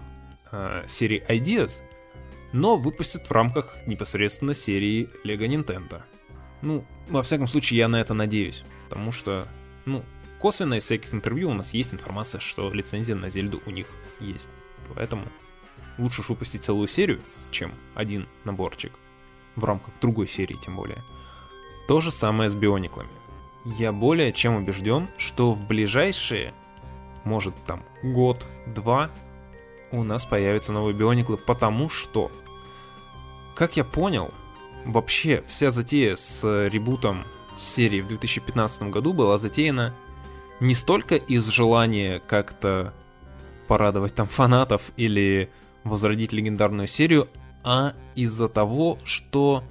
э, серии Ideas, но выпустят в рамках непосредственно серии Lego Nintendo. Ну, во всяком случае, я на это надеюсь, потому что, ну, косвенно из всяких интервью у нас есть информация, что лицензия на Зельду у них есть. Поэтому лучше уж выпустить целую серию, чем один наборчик в рамках другой серии тем более. То же самое с биониклами. Я более чем убежден, что в ближайшие, может там год-два, у нас появятся новые биониклы, потому что, как я понял, вообще вся затея с ребутом серии в 2015 году была затеяна не столько из желания как-то порадовать там фанатов или возродить легендарную серию, а из-за того, что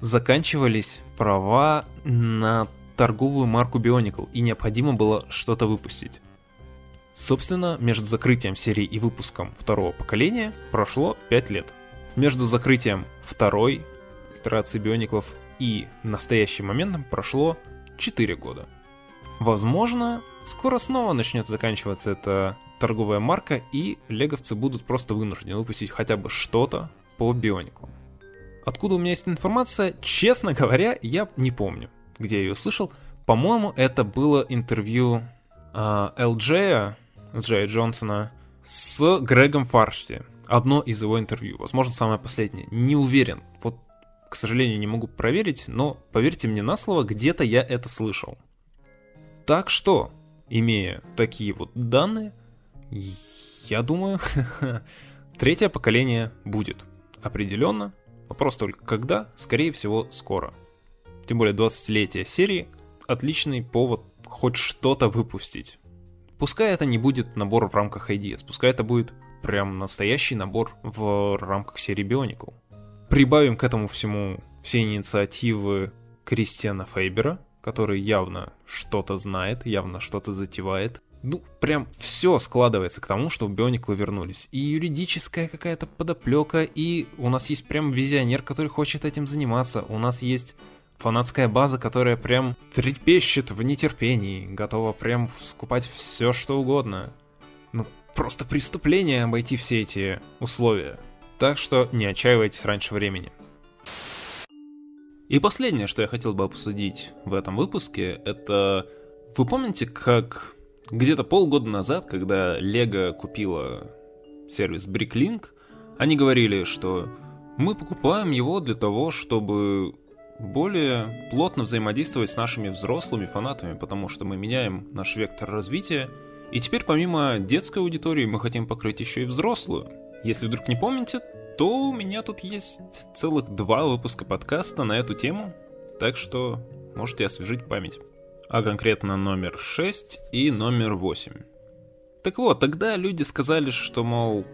заканчивались права на торговую марку Bionicle, и необходимо было что-то выпустить. Собственно, между закрытием серии и выпуском второго поколения прошло 5 лет. Между закрытием второй итерации Биониклов и настоящим моментом прошло 4 года. Возможно, скоро снова начнет заканчиваться эта торговая марка, и леговцы будут просто вынуждены выпустить хотя бы что-то по биониклам. Откуда у меня есть информация, честно говоря, я не помню, где я ее слышал. По-моему, это было интервью э, LJ, LJ Джонсона с Грегом Фаршти. Одно из его интервью, возможно, самое последнее. Не уверен. Вот к сожалению, не могу проверить, но поверьте мне на слово, где-то я это слышал. Так что, имея такие вот данные, я думаю, третье поколение будет. Определенно. Вопрос только когда, скорее всего, скоро. Тем более 20-летие серии — отличный повод хоть что-то выпустить. Пускай это не будет набор в рамках IDS, пускай это будет прям настоящий набор в рамках серии Bionicle. Прибавим к этому всему все инициативы Кристиана Фейбера, который явно что-то знает, явно что-то затевает. Ну, прям все складывается к тому, что Биониклы вернулись. И юридическая какая-то подоплека, и у нас есть прям визионер, который хочет этим заниматься. У нас есть фанатская база, которая прям трепещет в нетерпении, готова прям скупать все, что угодно. Ну, просто преступление обойти все эти условия. Так что не отчаивайтесь раньше времени. И последнее, что я хотел бы обсудить в этом выпуске, это... Вы помните, как где-то полгода назад, когда Lego купила сервис Bricklink, они говорили, что мы покупаем его для того, чтобы более плотно взаимодействовать с нашими взрослыми фанатами, потому что мы меняем наш вектор развития, и теперь помимо детской аудитории мы хотим покрыть еще и взрослую. Если вдруг не помните, то у меня тут есть целых два выпуска подкаста на эту тему, так что можете освежить память. А конкретно номер 6 и номер 8. Так вот, тогда люди сказали, что, мол,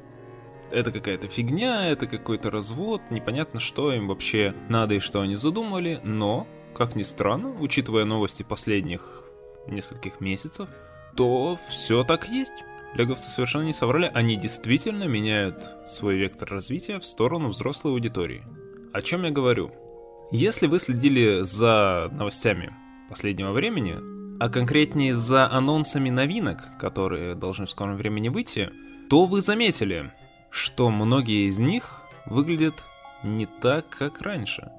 это какая-то фигня, это какой-то развод, непонятно, что им вообще надо и что они задумали, но, как ни странно, учитывая новости последних нескольких месяцев, то все так есть. Леговцы совершенно не соврали, они действительно меняют свой вектор развития в сторону взрослой аудитории. О чем я говорю? Если вы следили за новостями последнего времени, а конкретнее за анонсами новинок, которые должны в скором времени выйти, то вы заметили, что многие из них выглядят не так, как раньше.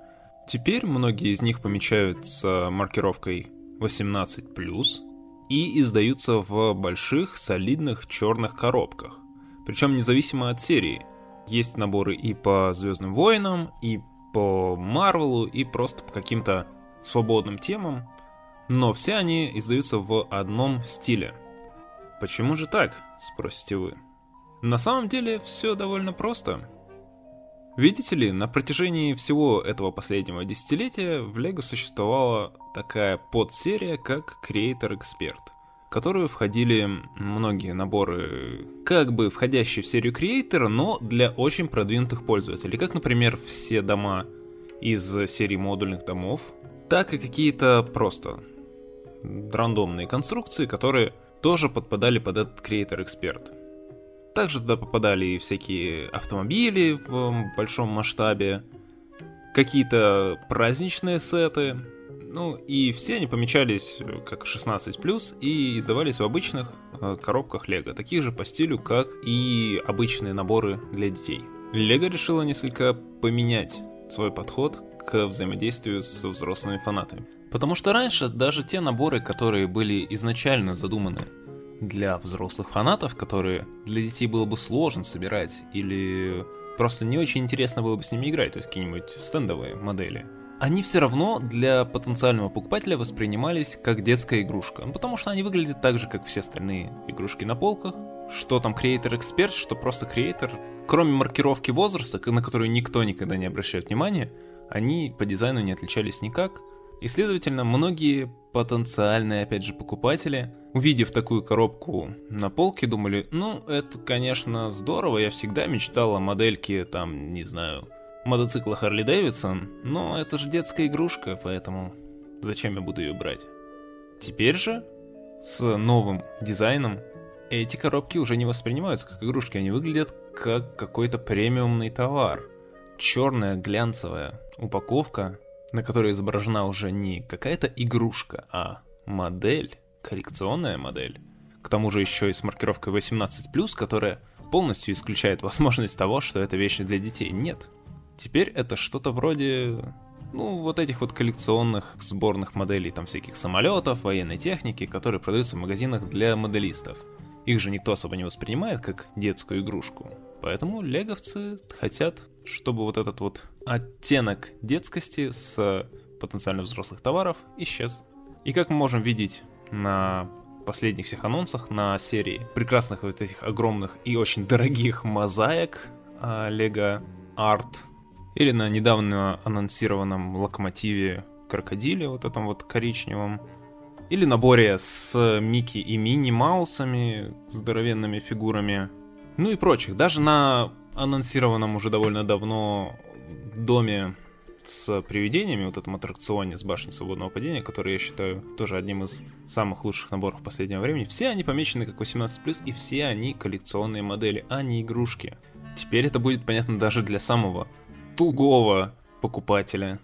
Теперь многие из них помечаются маркировкой 18+, и издаются в больших, солидных черных коробках. Причем независимо от серии. Есть наборы и по Звездным войнам, и по Марвелу, и просто по каким-то свободным темам. Но все они издаются в одном стиле. Почему же так, спросите вы? На самом деле все довольно просто. Видите ли, на протяжении всего этого последнего десятилетия в LEGO существовала такая подсерия, как Creator Expert, в которую входили многие наборы, как бы входящие в серию Creator, но для очень продвинутых пользователей, как, например, все дома из серии модульных домов, так и какие-то просто рандомные конструкции, которые тоже подпадали под этот Creator Expert. Также туда попадали и всякие автомобили в большом масштабе, какие-то праздничные сеты, ну и все они помечались как 16+, и издавались в обычных э, коробках Лего, таких же по стилю, как и обычные наборы для детей. Лего решила несколько поменять свой подход к взаимодействию с взрослыми фанатами. Потому что раньше даже те наборы, которые были изначально задуманы для взрослых фанатов, которые для детей было бы сложно собирать или просто не очень интересно было бы с ними играть, то есть какие-нибудь стендовые модели, они все равно для потенциального покупателя воспринимались как детская игрушка, ну, потому что они выглядят так же, как все остальные игрушки на полках, что там Creator Expert, что просто Creator. Кроме маркировки возраста, на которую никто никогда не обращает внимания, они по дизайну не отличались никак, и, следовательно, многие потенциальные, опять же, покупатели, увидев такую коробку на полке, думали, ну, это, конечно, здорово, я всегда мечтал о модельке, там, не знаю, мотоцикла Харли Дэвидсон, но это же детская игрушка, поэтому зачем я буду ее брать? Теперь же, с новым дизайном, эти коробки уже не воспринимаются как игрушки, они выглядят как какой-то премиумный товар. Черная глянцевая упаковка на которой изображена уже не какая-то игрушка, а модель, коррекционная модель. К тому же еще и с маркировкой 18+, которая полностью исключает возможность того, что это вещи для детей. Нет. Теперь это что-то вроде, ну, вот этих вот коллекционных сборных моделей там всяких самолетов, военной техники, которые продаются в магазинах для моделистов. Их же никто особо не воспринимает как детскую игрушку. Поэтому леговцы хотят чтобы вот этот вот оттенок детскости с потенциально взрослых товаров исчез. И как мы можем видеть на последних всех анонсах на серии прекрасных вот этих огромных и очень дорогих мозаик Лего Арт или на недавно анонсированном локомотиве крокодиле, вот этом вот коричневом, или наборе с Микки и Мини Маусами, здоровенными фигурами, ну и прочих. Даже на анонсированном уже довольно давно доме с привидениями, вот этом аттракционе с башней свободного падения, который я считаю тоже одним из самых лучших наборов последнего времени, все они помечены как 18+, и все они коллекционные модели, а не игрушки. Теперь это будет понятно даже для самого тугого покупателя.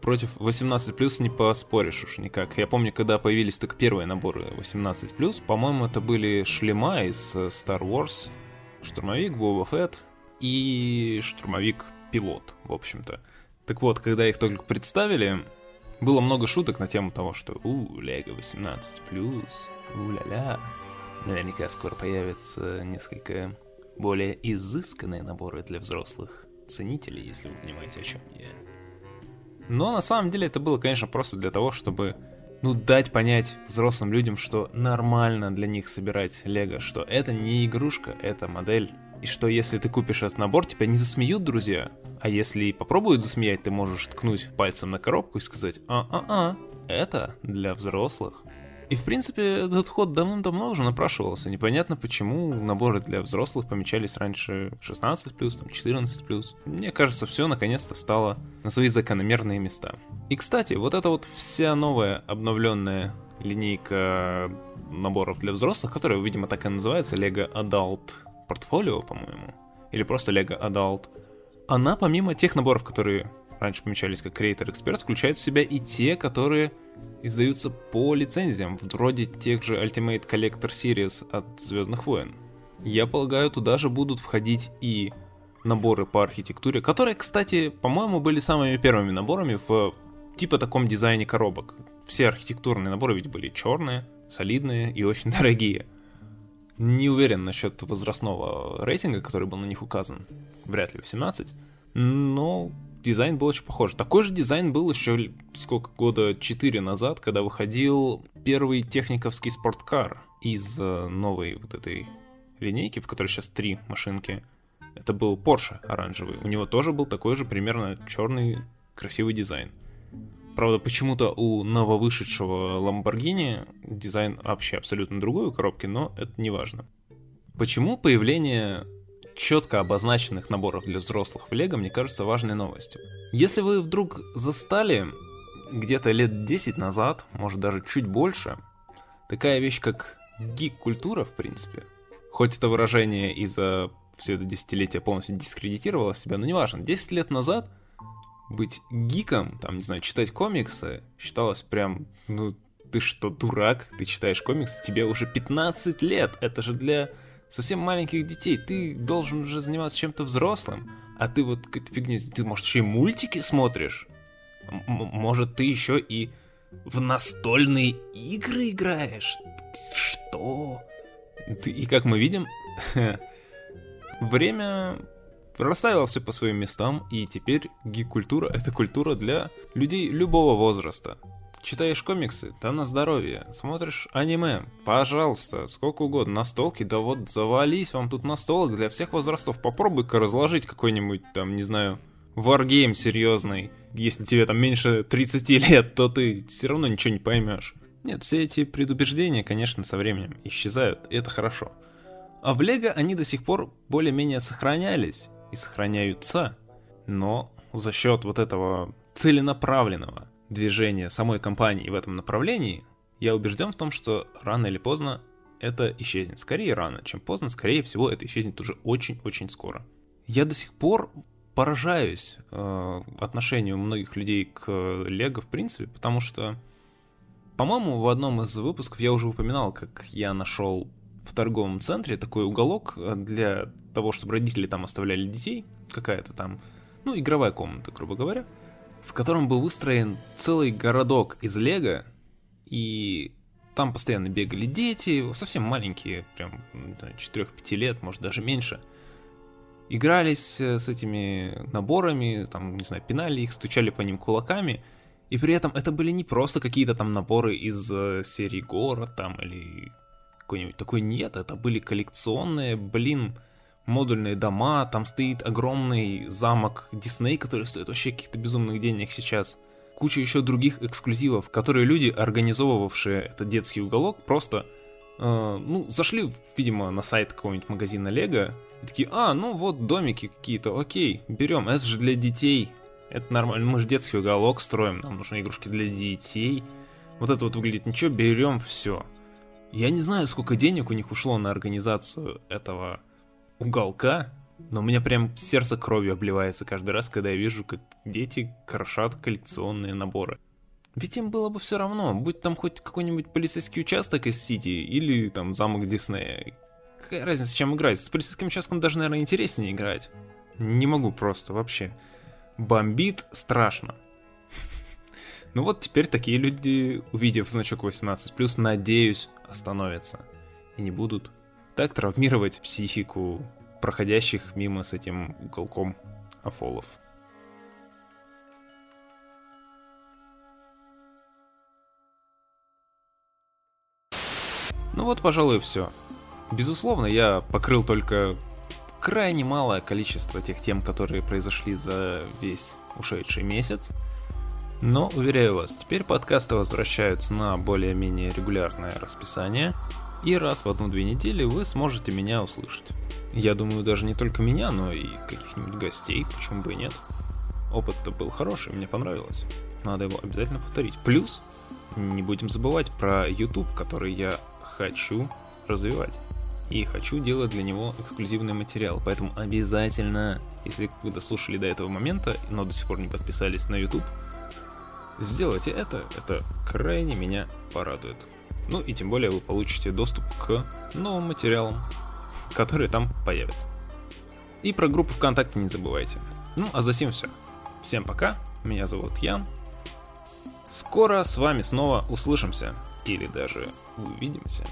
Против 18+, не поспоришь уж никак. Я помню, когда появились только первые наборы 18+, по-моему, это были шлема из э, Star Wars, штурмовик, Боба Фетт и штурмовик-пилот, в общем-то. Так вот, когда их только представили, было много шуток на тему того, что «У, Лего 18+, у-ля-ля». Наверняка скоро появятся несколько более изысканные наборы для взрослых ценителей, если вы понимаете, о чем я. Но на самом деле это было, конечно, просто для того, чтобы ну, дать понять взрослым людям, что нормально для них собирать лего, что это не игрушка, это модель. И что если ты купишь этот набор, тебя не засмеют друзья. А если попробуют засмеять, ты можешь ткнуть пальцем на коробку и сказать «А-а-а, это для взрослых». И, в принципе, этот ход давным-давно уже напрашивался. Непонятно, почему наборы для взрослых помечались раньше 16+, там 14+. Мне кажется, все наконец-то встало на свои закономерные места. И, кстати, вот эта вот вся новая обновленная линейка наборов для взрослых, которая, видимо, так и называется, Lego Adult Portfolio, по-моему, или просто Lego Adult, она помимо тех наборов, которые раньше помечались как Creator Expert, включает в себя и те, которые издаются по лицензиям, вроде тех же Ultimate Collector Series от Звездных войн. Я полагаю, туда же будут входить и наборы по архитектуре, которые, кстати, по-моему, были самыми первыми наборами в типа таком дизайне коробок. Все архитектурные наборы ведь были черные, солидные и очень дорогие. Не уверен насчет возрастного рейтинга, который был на них указан. Вряд ли 18. Но дизайн был очень похож. Такой же дизайн был еще сколько года 4 назад, когда выходил первый техниковский спорткар из э, новой вот этой линейки, в которой сейчас три машинки. Это был Porsche оранжевый. У него тоже был такой же примерно черный красивый дизайн. Правда, почему-то у нововышедшего Lamborghini дизайн вообще абсолютно другой у коробки, но это не важно. Почему появление четко обозначенных наборов для взрослых в Лего, мне кажется, важной новостью. Если вы вдруг застали где-то лет 10 назад, может даже чуть больше, такая вещь, как гик-культура, в принципе, хоть это выражение из-за все это десятилетие полностью дискредитировало себя, но неважно, 10 лет назад быть гиком, там, не знаю, читать комиксы, считалось прям, ну, ты что, дурак? Ты читаешь комиксы, тебе уже 15 лет. Это же для совсем маленьких детей. Ты должен уже заниматься чем-то взрослым. А ты вот какой-то фигней... Ты, может, еще и мультики смотришь? М- может, ты еще и в настольные игры играешь? Что? И как мы видим, время расставило все по своим местам, и теперь гик-культура — это культура для людей любого возраста. Читаешь комиксы? Да на здоровье. Смотришь аниме? Пожалуйста, сколько угодно. Настолки? Да вот завались вам тут настолок для всех возрастов. Попробуй-ка разложить какой-нибудь там, не знаю, варгейм серьезный. Если тебе там меньше 30 лет, то ты все равно ничего не поймешь. Нет, все эти предубеждения, конечно, со временем исчезают, и это хорошо. А в Лего они до сих пор более-менее сохранялись и сохраняются, но за счет вот этого целенаправленного движения самой компании в этом направлении, я убежден в том, что рано или поздно это исчезнет. Скорее рано, чем поздно, скорее всего это исчезнет уже очень-очень скоро. Я до сих пор поражаюсь э, отношению многих людей к Лего в принципе, потому что, по-моему, в одном из выпусков я уже упоминал, как я нашел в торговом центре такой уголок для того, чтобы родители там оставляли детей, какая-то там, ну, игровая комната, грубо говоря, в котором был выстроен целый городок из лего, и там постоянно бегали дети, совсем маленькие, прям 4-5 лет, может даже меньше. игрались э, с этими наборами, там, не знаю, пинали их, стучали по ним кулаками, и при этом это были не просто какие-то там наборы из э, серии Город там или какой-нибудь такой, нет, это были коллекционные, блин, модульные дома, там стоит огромный замок Дисней, который стоит вообще каких-то безумных денег сейчас. Куча еще других эксклюзивов, которые люди, организовывавшие этот детский уголок, просто, э, ну, зашли, видимо, на сайт какого-нибудь магазина Лего, и такие, а, ну вот домики какие-то, окей, берем, это же для детей, это нормально, мы же детский уголок строим, нам нужны игрушки для детей. Вот это вот выглядит ничего, берем все. Я не знаю, сколько денег у них ушло на организацию этого уголка, но у меня прям сердце кровью обливается каждый раз, когда я вижу, как дети крошат коллекционные наборы. Ведь им было бы все равно, будь там хоть какой-нибудь полицейский участок из Сити или там замок Диснея. Какая разница, чем играть? С полицейским участком даже, наверное, интереснее играть. Не могу просто, вообще. Бомбит страшно. Ну вот теперь такие люди, увидев значок 18+, надеюсь, остановятся. И не будут так травмировать психику проходящих мимо с этим уголком афолов. Ну вот, пожалуй, все. Безусловно, я покрыл только крайне малое количество тех тем, которые произошли за весь ушедший месяц. Но, уверяю вас, теперь подкасты возвращаются на более-менее регулярное расписание, и раз в одну-две недели вы сможете меня услышать. Я думаю, даже не только меня, но и каких-нибудь гостей, почему бы и нет. Опыт-то был хороший, мне понравилось. Надо его обязательно повторить. Плюс, не будем забывать про YouTube, который я хочу развивать. И хочу делать для него эксклюзивный материал. Поэтому обязательно, если вы дослушали до этого момента, но до сих пор не подписались на YouTube, сделайте это. Это крайне меня порадует. Ну и тем более вы получите доступ к новым материалам, которые там появятся. И про группу ВКонтакте не забывайте. Ну а за сим все. Всем пока, меня зовут Ян. Скоро с вами снова услышимся или даже увидимся.